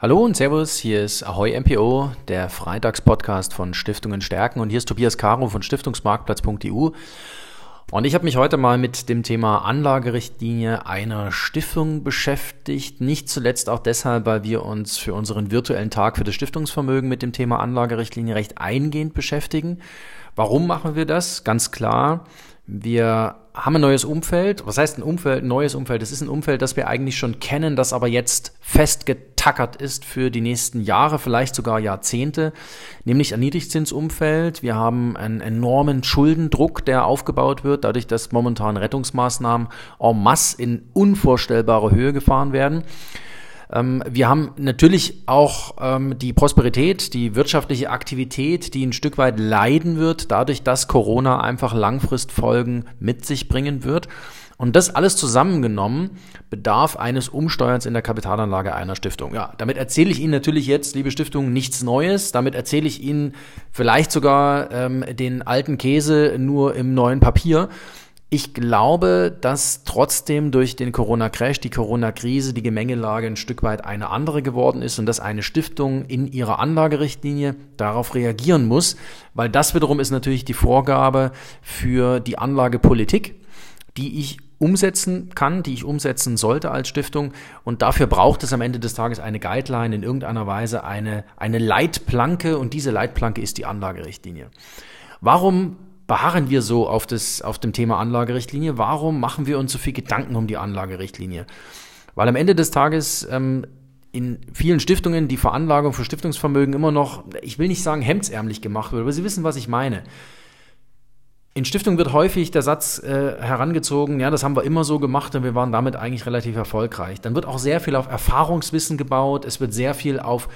Hallo und Servus, hier ist Ahoy MPO, der Freitagspodcast von Stiftungen stärken und hier ist Tobias Caro von Stiftungsmarktplatz.eu und ich habe mich heute mal mit dem Thema Anlagerichtlinie einer Stiftung beschäftigt, nicht zuletzt auch deshalb, weil wir uns für unseren virtuellen Tag für das Stiftungsvermögen mit dem Thema Anlagerichtlinie recht eingehend beschäftigen. Warum machen wir das? Ganz klar, wir haben ein neues Umfeld. Was heißt ein Umfeld? Ein neues Umfeld. Es ist ein Umfeld, das wir eigentlich schon kennen, das aber jetzt festgetackert ist für die nächsten Jahre, vielleicht sogar Jahrzehnte, nämlich ein Niedrigzinsumfeld. Wir haben einen enormen Schuldendruck, der aufgebaut wird, dadurch, dass momentan Rettungsmaßnahmen en masse in unvorstellbare Höhe gefahren werden. Ähm, wir haben natürlich auch ähm, die Prosperität, die wirtschaftliche Aktivität, die ein Stück weit leiden wird, dadurch, dass Corona einfach Langfristfolgen mit sich bringen wird. Und das alles zusammengenommen bedarf eines Umsteuerns in der Kapitalanlage einer Stiftung. Ja, damit erzähle ich Ihnen natürlich jetzt, liebe Stiftung, nichts Neues. Damit erzähle ich Ihnen vielleicht sogar ähm, den alten Käse nur im neuen Papier. Ich glaube, dass trotzdem durch den Corona-Crash, die Corona-Krise, die Gemengelage ein Stück weit eine andere geworden ist und dass eine Stiftung in ihrer Anlagerichtlinie darauf reagieren muss, weil das wiederum ist natürlich die Vorgabe für die Anlagepolitik, die ich umsetzen kann, die ich umsetzen sollte als Stiftung. Und dafür braucht es am Ende des Tages eine Guideline, in irgendeiner Weise eine, eine Leitplanke und diese Leitplanke ist die Anlagerichtlinie. Warum beharren wir so auf, das, auf dem Thema Anlagerichtlinie? Warum machen wir uns so viel Gedanken um die Anlagerichtlinie? Weil am Ende des Tages ähm, in vielen Stiftungen die Veranlagung für Stiftungsvermögen immer noch, ich will nicht sagen hemdsärmlich gemacht wird, aber Sie wissen, was ich meine. In Stiftungen wird häufig der Satz äh, herangezogen, ja, das haben wir immer so gemacht und wir waren damit eigentlich relativ erfolgreich. Dann wird auch sehr viel auf Erfahrungswissen gebaut, es wird sehr viel auf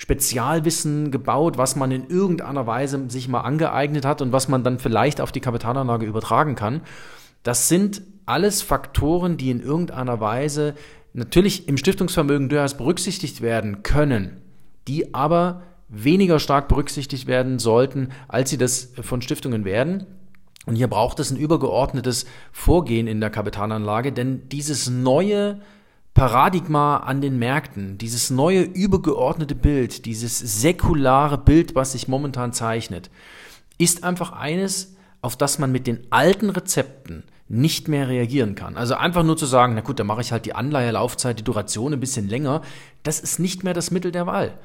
Spezialwissen gebaut, was man in irgendeiner Weise sich mal angeeignet hat und was man dann vielleicht auf die Kapitalanlage übertragen kann. Das sind alles Faktoren, die in irgendeiner Weise natürlich im Stiftungsvermögen durchaus berücksichtigt werden können, die aber weniger stark berücksichtigt werden sollten, als sie das von Stiftungen werden. Und hier braucht es ein übergeordnetes Vorgehen in der Kapitalanlage, denn dieses neue Paradigma an den Märkten, dieses neue übergeordnete Bild, dieses säkulare Bild, was sich momentan zeichnet, ist einfach eines, auf das man mit den alten Rezepten nicht mehr reagieren kann. Also einfach nur zu sagen, na gut, dann mache ich halt die Anleihelaufzeit, die Duration ein bisschen länger, das ist nicht mehr das Mittel der Wahl.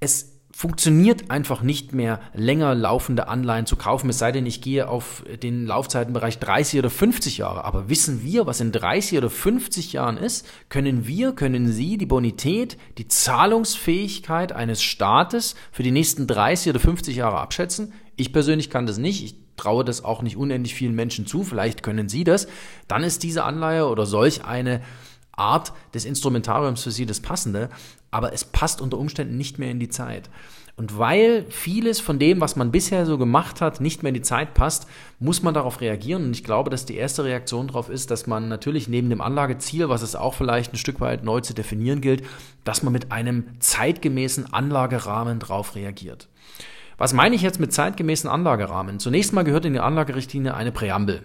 Es funktioniert einfach nicht mehr, länger laufende Anleihen zu kaufen, es sei denn, ich gehe auf den Laufzeitenbereich 30 oder 50 Jahre. Aber wissen wir, was in 30 oder 50 Jahren ist? Können wir, können Sie die Bonität, die Zahlungsfähigkeit eines Staates für die nächsten 30 oder 50 Jahre abschätzen? Ich persönlich kann das nicht. Ich traue das auch nicht unendlich vielen Menschen zu. Vielleicht können Sie das. Dann ist diese Anleihe oder solch eine Art des Instrumentariums für sie das Passende, aber es passt unter Umständen nicht mehr in die Zeit. Und weil vieles von dem, was man bisher so gemacht hat, nicht mehr in die Zeit passt, muss man darauf reagieren. Und ich glaube, dass die erste Reaktion darauf ist, dass man natürlich neben dem Anlageziel, was es auch vielleicht ein Stück weit neu zu definieren gilt, dass man mit einem zeitgemäßen Anlagerahmen darauf reagiert. Was meine ich jetzt mit zeitgemäßen Anlagerahmen? Zunächst mal gehört in die Anlagerichtlinie eine Präambel.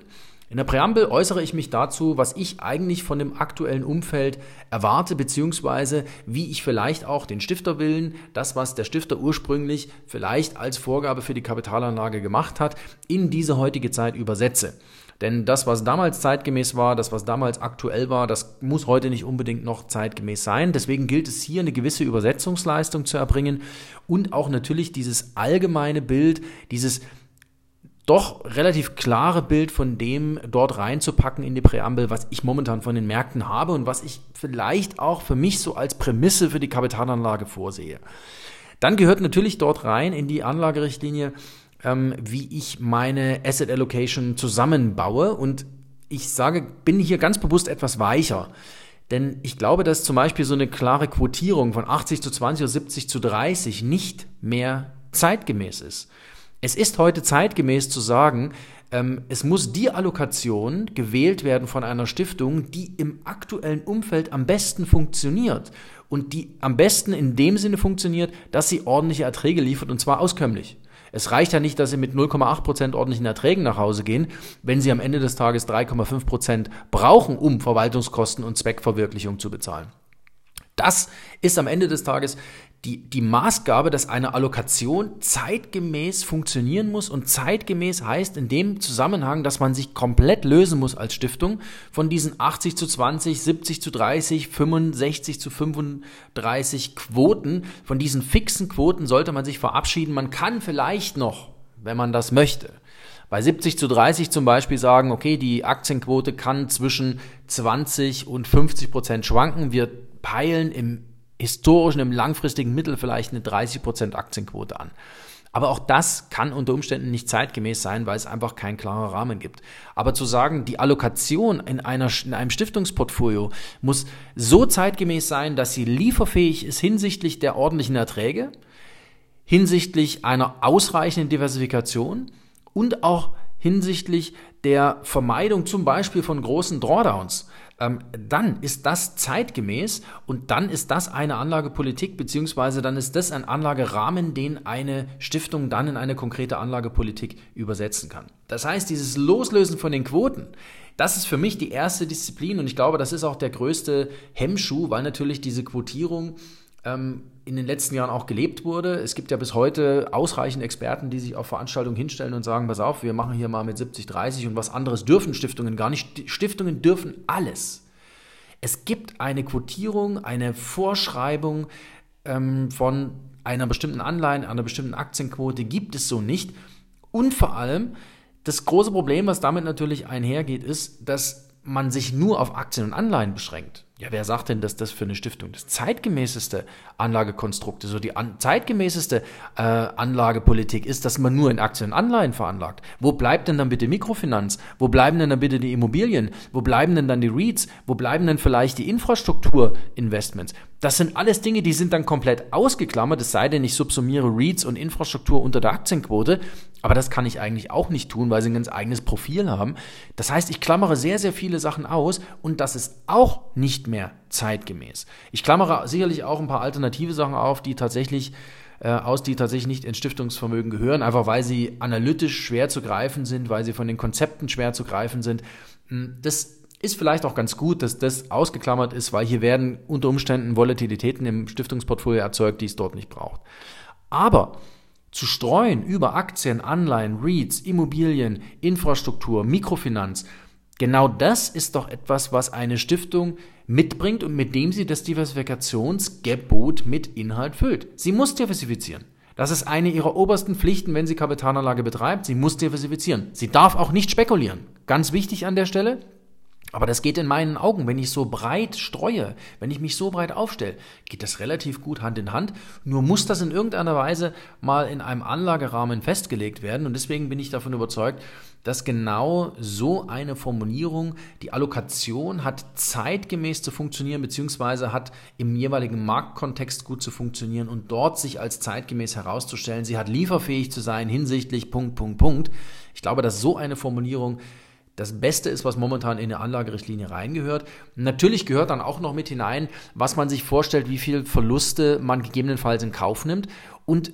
In der Präambel äußere ich mich dazu, was ich eigentlich von dem aktuellen Umfeld erwarte, beziehungsweise wie ich vielleicht auch den Stifterwillen, das, was der Stifter ursprünglich vielleicht als Vorgabe für die Kapitalanlage gemacht hat, in diese heutige Zeit übersetze. Denn das, was damals zeitgemäß war, das, was damals aktuell war, das muss heute nicht unbedingt noch zeitgemäß sein. Deswegen gilt es hier eine gewisse Übersetzungsleistung zu erbringen und auch natürlich dieses allgemeine Bild, dieses doch relativ klare Bild von dem dort reinzupacken in die Präambel, was ich momentan von den Märkten habe und was ich vielleicht auch für mich so als Prämisse für die Kapitalanlage vorsehe. Dann gehört natürlich dort rein in die Anlagerichtlinie, ähm, wie ich meine Asset Allocation zusammenbaue und ich sage, bin hier ganz bewusst etwas weicher. Denn ich glaube, dass zum Beispiel so eine klare Quotierung von 80 zu 20 oder 70 zu 30 nicht mehr zeitgemäß ist. Es ist heute zeitgemäß zu sagen, ähm, es muss die Allokation gewählt werden von einer Stiftung, die im aktuellen Umfeld am besten funktioniert und die am besten in dem Sinne funktioniert, dass sie ordentliche Erträge liefert und zwar auskömmlich. Es reicht ja nicht, dass Sie mit 0,8% ordentlichen Erträgen nach Hause gehen, wenn Sie am Ende des Tages 3,5% brauchen, um Verwaltungskosten und Zweckverwirklichung zu bezahlen. Das ist am Ende des Tages die, die Maßgabe, dass eine Allokation zeitgemäß funktionieren muss und zeitgemäß heißt in dem Zusammenhang, dass man sich komplett lösen muss als Stiftung von diesen 80 zu 20, 70 zu 30, 65 zu 35 Quoten. Von diesen fixen Quoten sollte man sich verabschieden. Man kann vielleicht noch, wenn man das möchte, bei 70 zu 30 zum Beispiel sagen, okay, die Aktienquote kann zwischen 20 und 50 Prozent schwanken. Wir peilen im historischen, im langfristigen Mittel vielleicht eine 30% Aktienquote an. Aber auch das kann unter Umständen nicht zeitgemäß sein, weil es einfach keinen klaren Rahmen gibt. Aber zu sagen, die Allokation in, einer, in einem Stiftungsportfolio muss so zeitgemäß sein, dass sie lieferfähig ist hinsichtlich der ordentlichen Erträge, hinsichtlich einer ausreichenden Diversifikation und auch hinsichtlich der Vermeidung zum Beispiel von großen Drawdowns ähm, dann ist das zeitgemäß und dann ist das eine Anlagepolitik, beziehungsweise dann ist das ein Anlagerahmen, den eine Stiftung dann in eine konkrete Anlagepolitik übersetzen kann. Das heißt, dieses Loslösen von den Quoten, das ist für mich die erste Disziplin und ich glaube, das ist auch der größte Hemmschuh, weil natürlich diese Quotierung in den letzten Jahren auch gelebt wurde. Es gibt ja bis heute ausreichend Experten, die sich auf Veranstaltungen hinstellen und sagen, pass auf, wir machen hier mal mit 70, 30 und was anderes dürfen Stiftungen gar nicht. Stiftungen dürfen alles. Es gibt eine Quotierung, eine Vorschreibung ähm, von einer bestimmten Anleihe, einer bestimmten Aktienquote gibt es so nicht. Und vor allem, das große Problem, was damit natürlich einhergeht, ist, dass man sich nur auf Aktien und Anleihen beschränkt. Ja, wer sagt denn, dass das für eine Stiftung das zeitgemäßeste Anlagekonstrukt ist? So die an, zeitgemäßeste äh, Anlagepolitik ist, dass man nur in Aktien und Anleihen veranlagt. Wo bleibt denn dann bitte Mikrofinanz? Wo bleiben denn dann bitte die Immobilien? Wo bleiben denn dann die REITs? Wo bleiben denn vielleicht die Infrastrukturinvestments? Das sind alles Dinge, die sind dann komplett ausgeklammert, es sei denn, ich subsumiere REITs und Infrastruktur unter der Aktienquote. Aber das kann ich eigentlich auch nicht tun, weil sie ein ganz eigenes Profil haben. Das heißt, ich klammere sehr, sehr viele Sachen aus und das ist auch nicht mehr zeitgemäß. Ich klammere sicherlich auch ein paar alternative Sachen auf, die tatsächlich äh, aus, die tatsächlich nicht ins Stiftungsvermögen gehören, einfach weil sie analytisch schwer zu greifen sind, weil sie von den Konzepten schwer zu greifen sind. Hm, das ist vielleicht auch ganz gut, dass das ausgeklammert ist, weil hier werden unter Umständen Volatilitäten im Stiftungsportfolio erzeugt, die es dort nicht braucht. Aber zu streuen über Aktien, Anleihen, REITs, Immobilien, Infrastruktur, Mikrofinanz, genau das ist doch etwas, was eine Stiftung mitbringt und mit dem sie das Diversifikationsgebot mit Inhalt füllt. Sie muss diversifizieren. Das ist eine ihrer obersten Pflichten, wenn sie Kapitalanlage betreibt. Sie muss diversifizieren. Sie darf auch nicht spekulieren. Ganz wichtig an der Stelle, aber das geht in meinen Augen, wenn ich so breit streue, wenn ich mich so breit aufstelle, geht das relativ gut Hand in Hand. Nur muss das in irgendeiner Weise mal in einem Anlagerahmen festgelegt werden. Und deswegen bin ich davon überzeugt, dass genau so eine Formulierung, die Allokation hat zeitgemäß zu funktionieren, beziehungsweise hat im jeweiligen Marktkontext gut zu funktionieren und dort sich als zeitgemäß herauszustellen. Sie hat lieferfähig zu sein hinsichtlich Punkt, Punkt, Punkt. Ich glaube, dass so eine Formulierung das Beste ist, was momentan in eine Anlagerichtlinie reingehört. Natürlich gehört dann auch noch mit hinein, was man sich vorstellt, wie viel Verluste man gegebenenfalls in Kauf nimmt und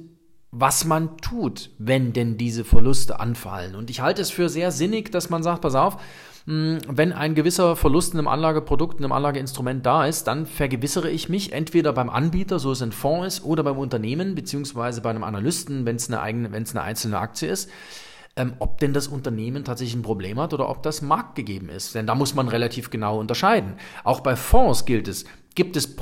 was man tut, wenn denn diese Verluste anfallen. Und ich halte es für sehr sinnig, dass man sagt, pass auf, hm, wenn ein gewisser Verlust in einem Anlageprodukt, in einem Anlageinstrument da ist, dann vergewissere ich mich entweder beim Anbieter, so es ein Fonds ist, oder beim Unternehmen, beziehungsweise bei einem Analysten, wenn es eine eigene, wenn es eine einzelne Aktie ist, ähm, ob denn das Unternehmen tatsächlich ein Problem hat oder ob das marktgegeben ist. Denn da muss man relativ genau unterscheiden. Auch bei Fonds gilt es, gibt es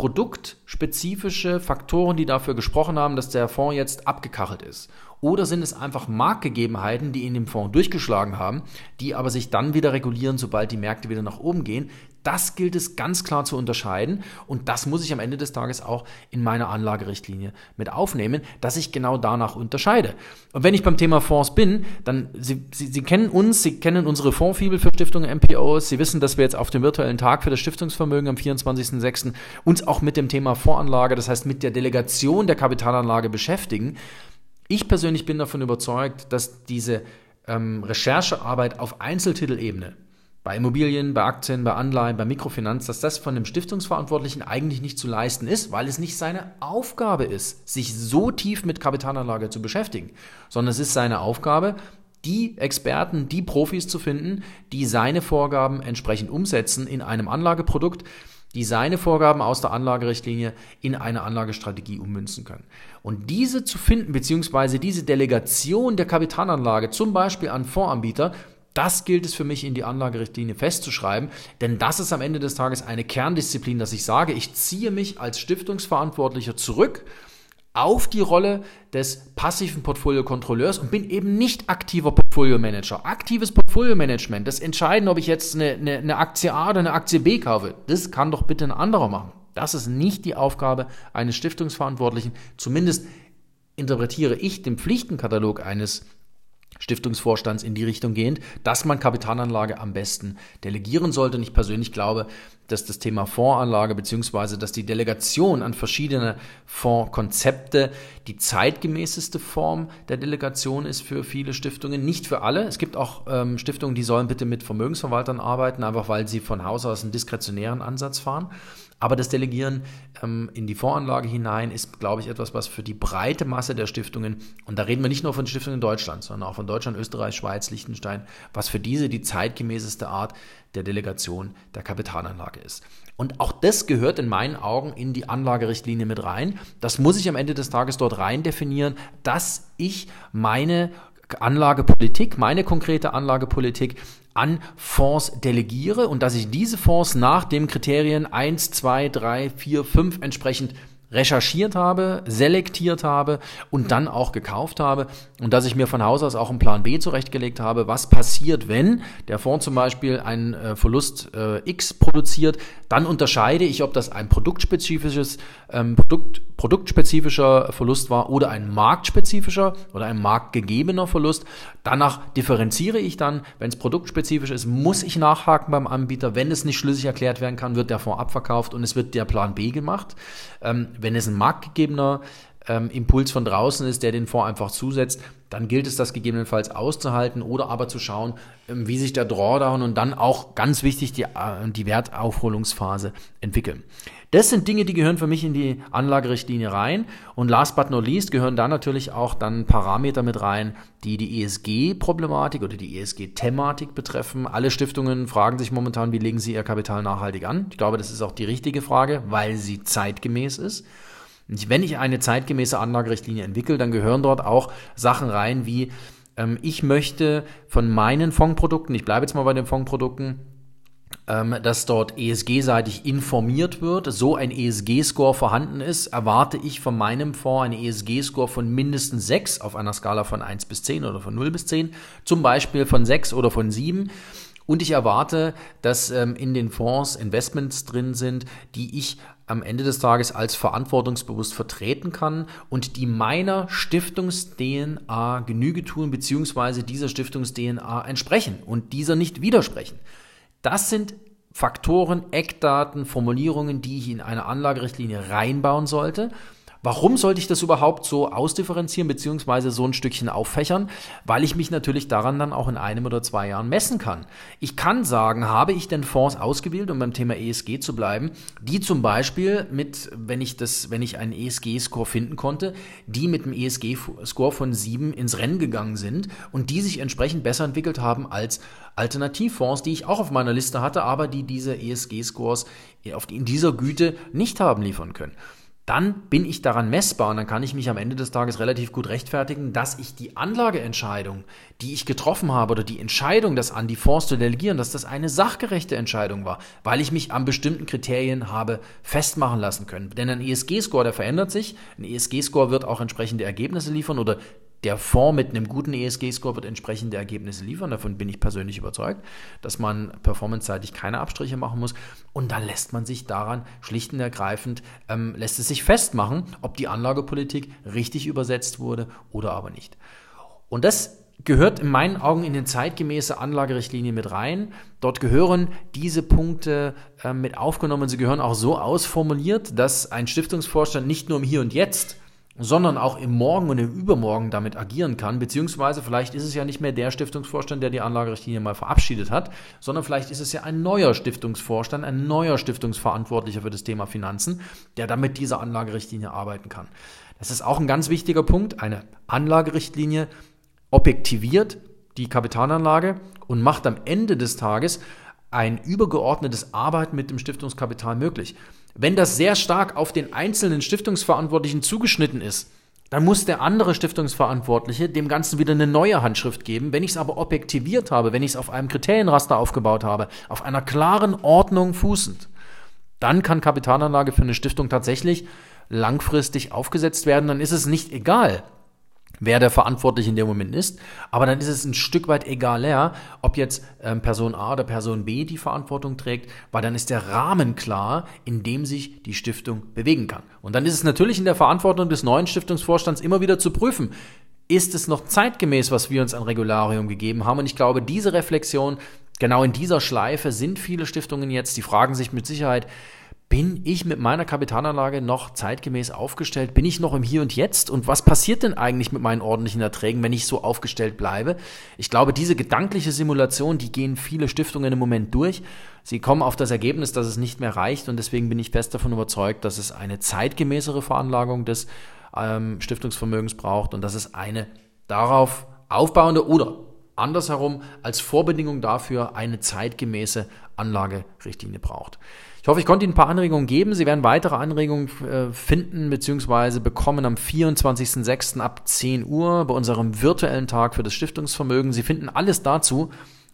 produktspezifische Faktoren, die dafür gesprochen haben, dass der Fonds jetzt abgekachelt ist? Oder sind es einfach Marktgegebenheiten, die in dem Fonds durchgeschlagen haben, die aber sich dann wieder regulieren, sobald die Märkte wieder nach oben gehen? Das gilt es ganz klar zu unterscheiden und das muss ich am Ende des Tages auch in meiner Anlagerichtlinie mit aufnehmen, dass ich genau danach unterscheide. Und wenn ich beim Thema Fonds bin, dann Sie, Sie, Sie kennen uns, Sie kennen unsere Fondsfibel für Stiftungen MPOs, Sie wissen, dass wir jetzt auf dem virtuellen Tag für das Stiftungsvermögen am 24.06. uns auch mit dem Thema Fondsanlage, das heißt mit der Delegation der Kapitalanlage beschäftigen. Ich persönlich bin davon überzeugt, dass diese ähm, Recherchearbeit auf Einzeltitelebene bei Immobilien, bei Aktien, bei Anleihen, bei Mikrofinanz, dass das von dem Stiftungsverantwortlichen eigentlich nicht zu leisten ist, weil es nicht seine Aufgabe ist, sich so tief mit Kapitalanlage zu beschäftigen, sondern es ist seine Aufgabe, die Experten, die Profis zu finden, die seine Vorgaben entsprechend umsetzen in einem Anlageprodukt, die seine Vorgaben aus der Anlagerichtlinie in eine Anlagestrategie ummünzen können. Und diese zu finden, beziehungsweise diese Delegation der Kapitalanlage, zum Beispiel an Fondsanbieter, das gilt es für mich in die Anlagerichtlinie festzuschreiben, denn das ist am Ende des Tages eine Kerndisziplin, dass ich sage, ich ziehe mich als Stiftungsverantwortlicher zurück auf die Rolle des passiven Portfoliokontrolleurs und bin eben nicht aktiver Portfolio-Manager. Aktives Portfolio-Management, das Entscheiden, ob ich jetzt eine, eine, eine Aktie A oder eine Aktie B kaufe, das kann doch bitte ein anderer machen. Das ist nicht die Aufgabe eines Stiftungsverantwortlichen. Zumindest interpretiere ich den Pflichtenkatalog eines Stiftungsvorstands in die Richtung gehend, dass man Kapitalanlage am besten delegieren sollte. Und ich persönlich glaube, dass das Thema Fondsanlage beziehungsweise dass die Delegation an verschiedene Fondskonzepte die zeitgemäßeste Form der Delegation ist für viele Stiftungen. Nicht für alle. Es gibt auch ähm, Stiftungen, die sollen bitte mit Vermögensverwaltern arbeiten, einfach weil sie von Haus aus einen diskretionären Ansatz fahren. Aber das Delegieren ähm, in die Voranlage hinein ist, glaube ich, etwas, was für die breite Masse der Stiftungen, und da reden wir nicht nur von Stiftungen in Deutschland, sondern auch von Deutschland, Österreich, Schweiz, Liechtenstein, was für diese die zeitgemäßeste Art der Delegation der Kapitalanlage ist. Und auch das gehört in meinen Augen in die Anlagerichtlinie mit rein. Das muss ich am Ende des Tages dort rein definieren, dass ich meine Anlagepolitik, meine konkrete Anlagepolitik an Fonds delegiere und dass ich diese Fonds nach den Kriterien 1, 2, 3, 4, 5 entsprechend recherchiert habe, selektiert habe und dann auch gekauft habe und dass ich mir von Haus aus auch einen Plan B zurechtgelegt habe, was passiert, wenn der Fonds zum Beispiel einen äh, Verlust äh, X produziert, dann unterscheide ich, ob das ein produktspezifisches ähm, Produkt, produktspezifischer Verlust war oder ein marktspezifischer oder ein marktgegebener Verlust. Danach differenziere ich dann, wenn es produktspezifisch ist, muss ich nachhaken beim Anbieter. Wenn es nicht schlüssig erklärt werden kann, wird der Fonds abverkauft und es wird der Plan B gemacht. Ähm, wenn es ein marktgegebener ähm, Impuls von draußen ist, der den Fonds einfach zusetzt, dann gilt es, das gegebenenfalls auszuhalten oder aber zu schauen, ähm, wie sich der Drawdown und dann auch ganz wichtig die, äh, die Wertaufholungsphase entwickeln. Das sind Dinge, die gehören für mich in die Anlagerichtlinie rein. Und last but not least gehören da natürlich auch dann Parameter mit rein, die die ESG-Problematik oder die ESG-Thematik betreffen. Alle Stiftungen fragen sich momentan, wie legen sie ihr Kapital nachhaltig an. Ich glaube, das ist auch die richtige Frage, weil sie zeitgemäß ist. Wenn ich eine zeitgemäße Anlagerichtlinie entwickle, dann gehören dort auch Sachen rein wie, ähm, ich möchte von meinen Fondprodukten, ich bleibe jetzt mal bei den Fondprodukten, ähm, dass dort ESG-seitig informiert wird, so ein ESG-Score vorhanden ist, erwarte ich von meinem Fonds einen ESG-Score von mindestens 6 auf einer Skala von 1 bis 10 oder von 0 bis 10, zum Beispiel von 6 oder von 7. Und ich erwarte, dass ähm, in den Fonds Investments drin sind, die ich am Ende des Tages als verantwortungsbewusst vertreten kann und die meiner Stiftungs-DNA Genüge tun, beziehungsweise dieser Stiftungs-DNA entsprechen und dieser nicht widersprechen. Das sind Faktoren, Eckdaten, Formulierungen, die ich in eine Anlagerichtlinie reinbauen sollte Warum sollte ich das überhaupt so ausdifferenzieren beziehungsweise so ein Stückchen auffächern? Weil ich mich natürlich daran dann auch in einem oder zwei Jahren messen kann. Ich kann sagen, habe ich denn Fonds ausgewählt, um beim Thema ESG zu bleiben, die zum Beispiel mit, wenn ich das, wenn ich einen ESG-Score finden konnte, die mit einem ESG-Score von sieben ins Rennen gegangen sind und die sich entsprechend besser entwickelt haben als Alternativfonds, die ich auch auf meiner Liste hatte, aber die diese ESG-Scores in dieser Güte nicht haben liefern können dann bin ich daran messbar und dann kann ich mich am Ende des Tages relativ gut rechtfertigen, dass ich die Anlageentscheidung, die ich getroffen habe oder die Entscheidung, das an die Fonds zu delegieren, dass das eine sachgerechte Entscheidung war, weil ich mich an bestimmten Kriterien habe festmachen lassen können. Denn ein ESG-Score, der verändert sich. Ein ESG-Score wird auch entsprechende Ergebnisse liefern oder der Fonds mit einem guten ESG-Score wird entsprechende Ergebnisse liefern. Davon bin ich persönlich überzeugt, dass man performanceseitig keine Abstriche machen muss. Und dann lässt man sich daran schlicht und ergreifend, ähm, lässt es sich festmachen, ob die Anlagepolitik richtig übersetzt wurde oder aber nicht. Und das gehört in meinen Augen in den zeitgemäße Anlagerichtlinie mit rein. Dort gehören diese Punkte äh, mit aufgenommen. Sie gehören auch so ausformuliert, dass ein Stiftungsvorstand nicht nur im Hier und Jetzt sondern auch im Morgen und im Übermorgen damit agieren kann, beziehungsweise vielleicht ist es ja nicht mehr der Stiftungsvorstand, der die Anlagerichtlinie mal verabschiedet hat, sondern vielleicht ist es ja ein neuer Stiftungsvorstand, ein neuer Stiftungsverantwortlicher für das Thema Finanzen, der dann mit dieser Anlagerichtlinie arbeiten kann. Das ist auch ein ganz wichtiger Punkt. Eine Anlagerichtlinie objektiviert die Kapitalanlage und macht am Ende des Tages ein übergeordnetes Arbeiten mit dem Stiftungskapital möglich. Wenn das sehr stark auf den einzelnen Stiftungsverantwortlichen zugeschnitten ist, dann muss der andere Stiftungsverantwortliche dem Ganzen wieder eine neue Handschrift geben. Wenn ich es aber objektiviert habe, wenn ich es auf einem Kriterienraster aufgebaut habe, auf einer klaren Ordnung fußend, dann kann Kapitalanlage für eine Stiftung tatsächlich langfristig aufgesetzt werden. Dann ist es nicht egal, wer der Verantwortliche in dem Moment ist. Aber dann ist es ein Stück weit egaler, ob jetzt ähm, Person A oder Person B die Verantwortung trägt, weil dann ist der Rahmen klar, in dem sich die Stiftung bewegen kann. Und dann ist es natürlich in der Verantwortung des neuen Stiftungsvorstands immer wieder zu prüfen, ist es noch zeitgemäß, was wir uns an Regularium gegeben haben? Und ich glaube, diese Reflexion, genau in dieser Schleife sind viele Stiftungen jetzt, die fragen sich mit Sicherheit, bin ich mit meiner Kapitalanlage noch zeitgemäß aufgestellt? Bin ich noch im Hier und Jetzt? Und was passiert denn eigentlich mit meinen ordentlichen Erträgen, wenn ich so aufgestellt bleibe? Ich glaube, diese gedankliche Simulation, die gehen viele Stiftungen im Moment durch. Sie kommen auf das Ergebnis, dass es nicht mehr reicht. Und deswegen bin ich fest davon überzeugt, dass es eine zeitgemäßere Veranlagung des ähm, Stiftungsvermögens braucht und dass es eine darauf aufbauende oder andersherum als Vorbedingung dafür eine zeitgemäße Anlagerichtlinie braucht. Ich hoffe, ich konnte Ihnen ein paar Anregungen geben. Sie werden weitere Anregungen äh, finden bzw. bekommen am 24.06. ab 10 Uhr bei unserem virtuellen Tag für das Stiftungsvermögen. Sie finden alles dazu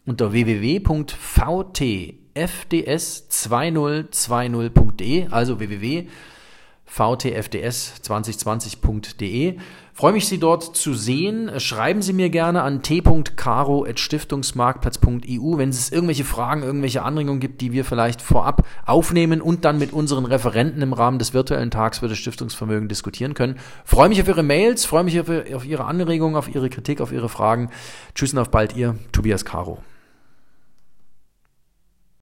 unter www.vtfds2020.de, also www vtfds2020.de. Freue mich, Sie dort zu sehen. Schreiben Sie mir gerne an t.caro.stiftungsmarktplatz.eu, wenn es irgendwelche Fragen, irgendwelche Anregungen gibt, die wir vielleicht vorab aufnehmen und dann mit unseren Referenten im Rahmen des virtuellen Tags für das Stiftungsvermögen diskutieren können. Freue mich auf Ihre Mails, freue mich auf, Ihre Anregungen, auf Ihre Kritik, auf Ihre Fragen. Tschüss und auf bald, Ihr Tobias Caro.